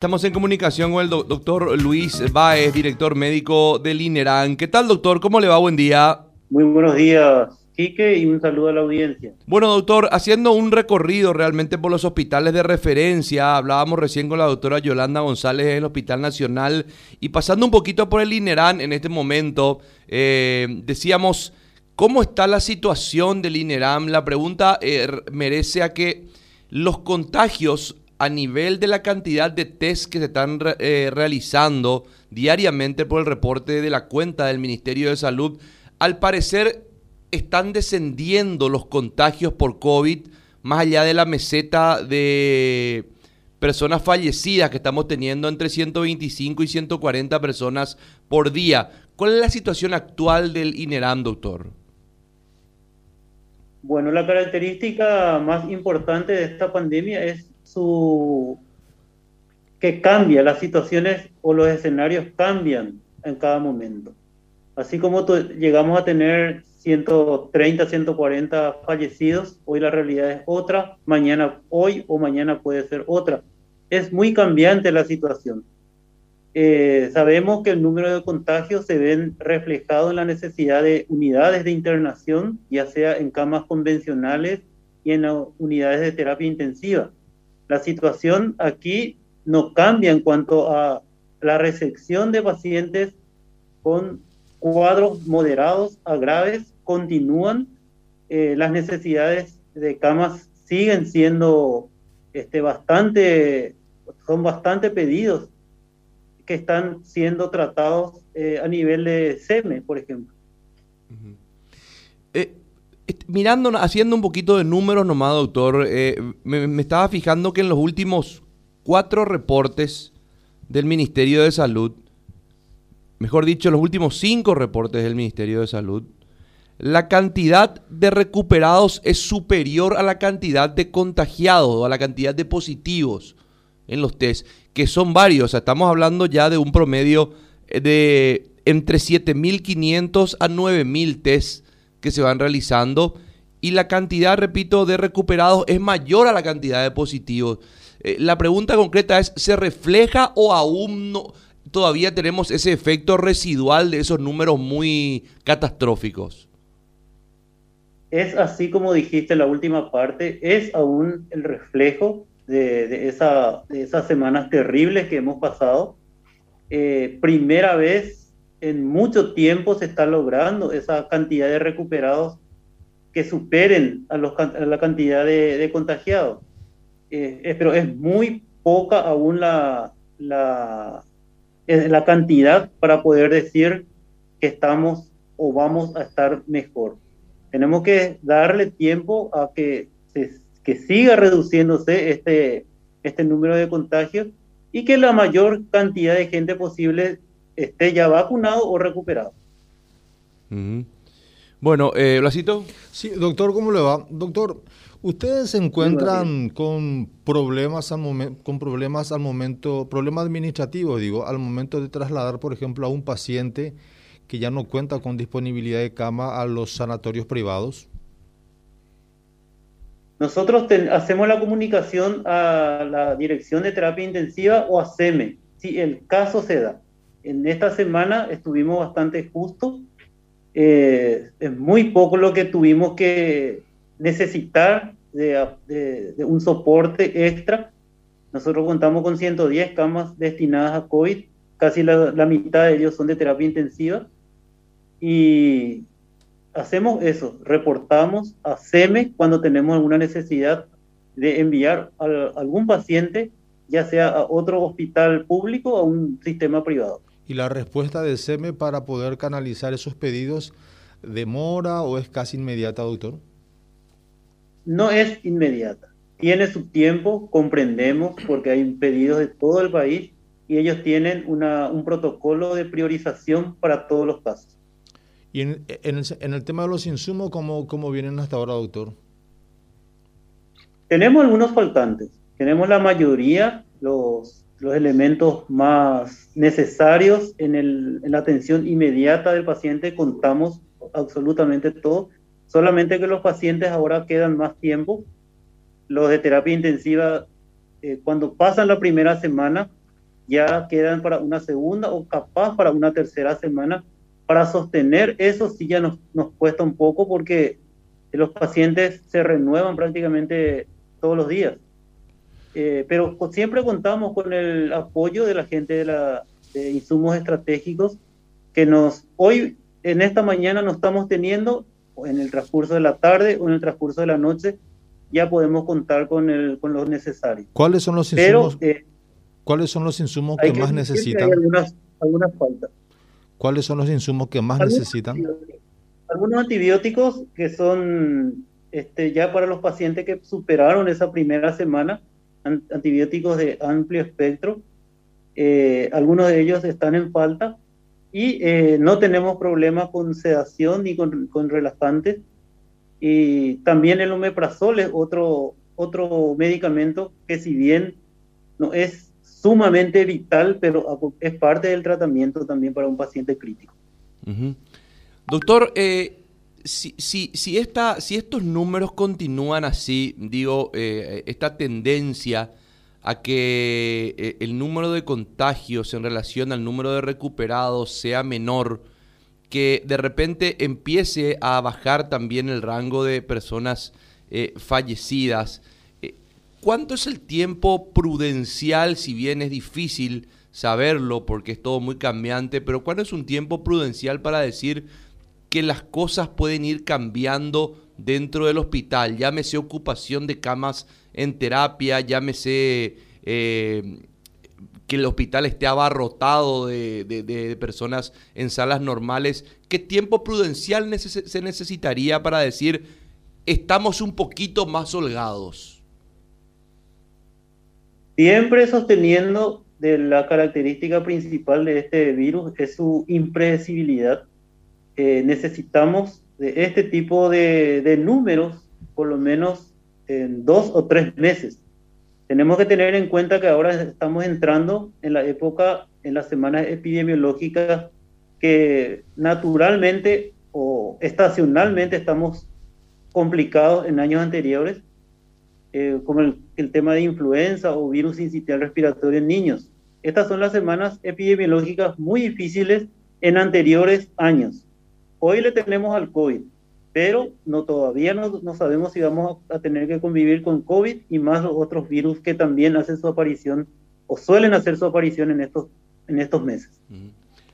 Estamos en comunicación con el doctor Luis Baez, director médico del INERAN. ¿Qué tal, doctor? ¿Cómo le va? Buen día. Muy buenos días, Quique, y un saludo a la audiencia. Bueno, doctor, haciendo un recorrido realmente por los hospitales de referencia, hablábamos recién con la doctora Yolanda González en el Hospital Nacional y pasando un poquito por el INERAN en este momento, eh, decíamos, ¿cómo está la situación del INERAN? La pregunta eh, merece a que los contagios a nivel de la cantidad de test que se están eh, realizando diariamente por el reporte de la cuenta del Ministerio de Salud, al parecer están descendiendo los contagios por COVID más allá de la meseta de personas fallecidas que estamos teniendo entre 125 y 140 personas por día. ¿Cuál es la situación actual del INERAM, doctor? Bueno, la característica más importante de esta pandemia es su que cambia, las situaciones o los escenarios cambian en cada momento. Así como llegamos a tener 130, 140 fallecidos, hoy la realidad es otra, mañana, hoy o mañana puede ser otra. Es muy cambiante la situación. Eh, sabemos que el número de contagios se ven reflejado en la necesidad de unidades de internación, ya sea en camas convencionales y en unidades de terapia intensiva la situación aquí no cambia en cuanto a la recepción de pacientes con cuadros moderados a graves, continúan, eh, las necesidades de camas siguen siendo este, bastante, son bastante pedidos que están siendo tratados eh, a nivel de SEME, por ejemplo mirando, haciendo un poquito de números nomás, doctor, eh, me, estaba fijando que en los últimos cuatro reportes del Ministerio de Salud, mejor dicho, los últimos cinco reportes del Ministerio de Salud, la cantidad de recuperados es superior a la cantidad de contagiados o a la cantidad de positivos en los test, que son varios. estamos hablando ya de un promedio de entre 7.500 a 9.000 tests que se van realizando y la cantidad, repito, de recuperados es mayor a la cantidad de positivos. Eh, la pregunta concreta es, ¿se refleja o aún no, todavía tenemos ese efecto residual de esos números muy catastróficos? Es así como dijiste la última parte, es aún el reflejo de, esa, de esas semanas terribles que hemos pasado. Eh, primera vez en mucho tiempo se está logrando esa cantidad de recuperados que superen a, los, la cantidad de, contagiados. Eh, pero es muy poca aún la, la, la cantidad para poder decir que estamos o vamos a estar mejor. Tenemos que darle tiempo a que, que siga reduciéndose este, este número de contagios y que la mayor cantidad de gente posible esté ya vacunado o recuperado. Bueno, eh, Blasito. Sí, doctor, ¿cómo le va? Doctor, ¿ustedes se encuentran con problemas al momento, con problemas al momento, problemas administrativos, digo, al momento de trasladar, por ejemplo, a un paciente que ya no cuenta con disponibilidad de cama a los sanatorios privados? Nosotros hacemos la comunicación a la Dirección de Terapia Intensiva o a SEME, si el caso se da en esta semana estuvimos bastante justos. Eh, es muy poco lo que tuvimos que necesitar de, un soporte extra. Nosotros contamos con 110 camas destinadas a COVID, casi la, la mitad de ellos son de terapia intensiva. Y hacemos eso, reportamos a SEME cuando tenemos alguna necesidad de enviar a algún paciente, ya sea a otro hospital público o a un sistema privado. ¿Y la respuesta de SEME para poder canalizar esos pedidos demora o es casi inmediata, doctor? No es inmediata. Tiene su tiempo, comprendemos, porque hay pedidos de todo el país y ellos tienen un protocolo de priorización para todos los casos. ¿Y en, el, tema de los insumos, ¿cómo, cómo vienen hasta ahora, doctor? Tenemos algunos faltantes. Tenemos la mayoría, los los elementos más necesarios en, el, en, la atención inmediata del paciente, contamos absolutamente todo, solamente que los pacientes ahora quedan más tiempo, los de terapia intensiva, eh, cuando pasan la primera semana, ya quedan para una segunda o capaz para una tercera semana. Para sostener eso sí ya nos, nos cuesta un poco porque los pacientes se renuevan prácticamente todos los días. Eh, pero siempre contamos con el apoyo de la gente de, la, de insumos estratégicos que nos hoy en esta mañana no estamos teniendo en el transcurso de la tarde o en el transcurso de la noche ya podemos contar con el con lo necesario. ¿Cuáles son los insumos? Eh, ¿Cuáles son los insumos que, más necesitan? algunas, algunas faltas. ¿Cuáles son los insumos que más necesitan? algunos antibióticos que son este, ya para los pacientes que superaron esa primera semana, antibióticos de amplio espectro. Eh, algunos de ellos están en falta y eh, no tenemos problemas con sedación ni con, con, relajantes. Y también el omeprazol es otro, otro medicamento que si bien no es sumamente vital, pero es parte del tratamiento también para un paciente crítico. Doctor, eh, si, si, si, esta, si estos números continúan así, digo, eh, esta tendencia a que eh, el número de contagios en relación al número de recuperados sea menor, que de repente empiece a bajar también el rango de personas fallecidas, ¿cuánto es el tiempo prudencial, si bien es difícil saberlo porque es todo muy cambiante, pero cuánto es un tiempo prudencial para decir que las cosas pueden ir cambiando dentro del hospital, llámese ocupación de camas en terapia, llámese eh, que el hospital esté abarrotado de, personas en salas normales. ¿Qué tiempo prudencial se necesitaría para decir estamos un poquito más holgados? Siempre sosteniendo de la característica principal de este virus es su impredecibilidad necesitamos de este tipo de, números por lo menos en dos o tres meses. Tenemos que tener en cuenta que ahora estamos entrando en la época, en las semanas epidemiológicas, que naturalmente o estacionalmente estamos complicados en años anteriores, eh, como el, el, tema de influenza o virus incitial respiratorio en niños. Estas son las semanas epidemiológicas muy difíciles en anteriores años. Hoy le tenemos al COVID, pero no todavía no, no, sabemos si vamos a, tener que convivir con COVID y más los otros virus que también hacen su aparición o suelen hacer su aparición en estos, en estos meses.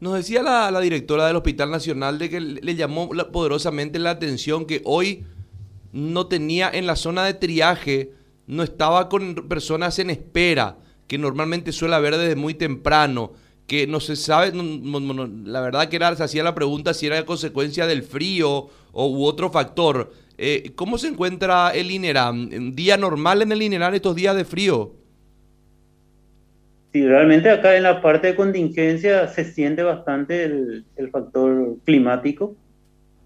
Nos decía la, la, directora del Hospital Nacional de que le llamó poderosamente la atención que hoy no tenía en la zona de triaje, no estaba con personas en espera, que normalmente suele haber desde muy temprano que no se sabe, la verdad que era, se hacía la pregunta si era consecuencia del frío o u otro factor. Eh, ¿Cómo se encuentra el INERAM? ¿Un día normal en el INERAM estos días de frío? Sí, realmente acá en la parte de contingencia se siente bastante el, factor climático.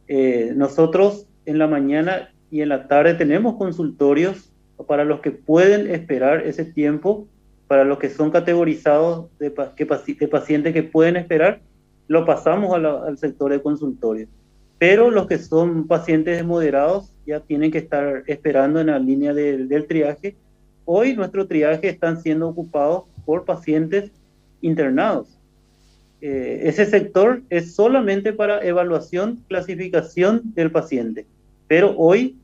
Eh, nosotros en la mañana y en la tarde tenemos consultorios para los que pueden esperar ese tiempo para los que son categorizados de, pacientes que pueden esperar, lo pasamos al sector de consultorio. Pero los que son pacientes moderados ya tienen que estar esperando en la línea del triaje. Hoy nuestro triaje están siendo ocupados por pacientes internados. Eh, ese sector es solamente para evaluación, clasificación del paciente, pero hoy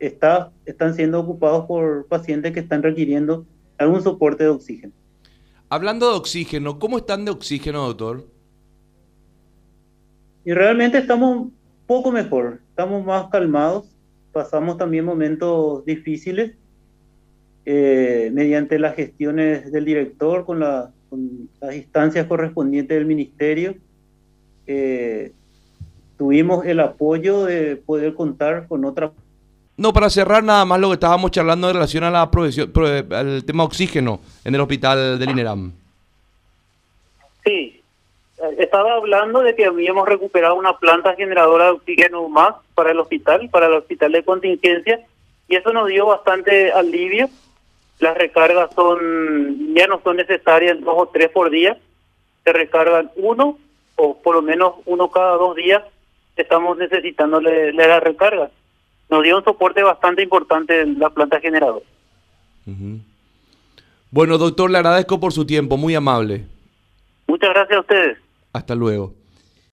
está, están siendo ocupados por pacientes que están requiriendo algún soporte de oxígeno. Hablando de oxígeno, ¿cómo están de oxígeno, doctor? Y realmente estamos un poco mejor, estamos más calmados, pasamos también momentos difíciles eh, mediante las gestiones del director con, las instancias correspondientes del ministerio. Eh, tuvimos el apoyo de poder contar con otra no, para cerrar nada más lo que estábamos charlando en relación a la al tema oxígeno en el hospital del INERAM. Sí, estaba hablando de que habíamos recuperado una planta generadora de oxígeno más para el hospital, para el hospital de contingencia, y eso nos dio bastante alivio. Las recargas son ya no son necesarias dos o tres por día, se recargan uno o por lo menos uno cada dos días. Estamos necesitando la recarga nos dio un soporte bastante importante en la planta generadora. Bueno, doctor, le agradezco por su tiempo, muy amable. Muchas gracias a ustedes. Hasta luego.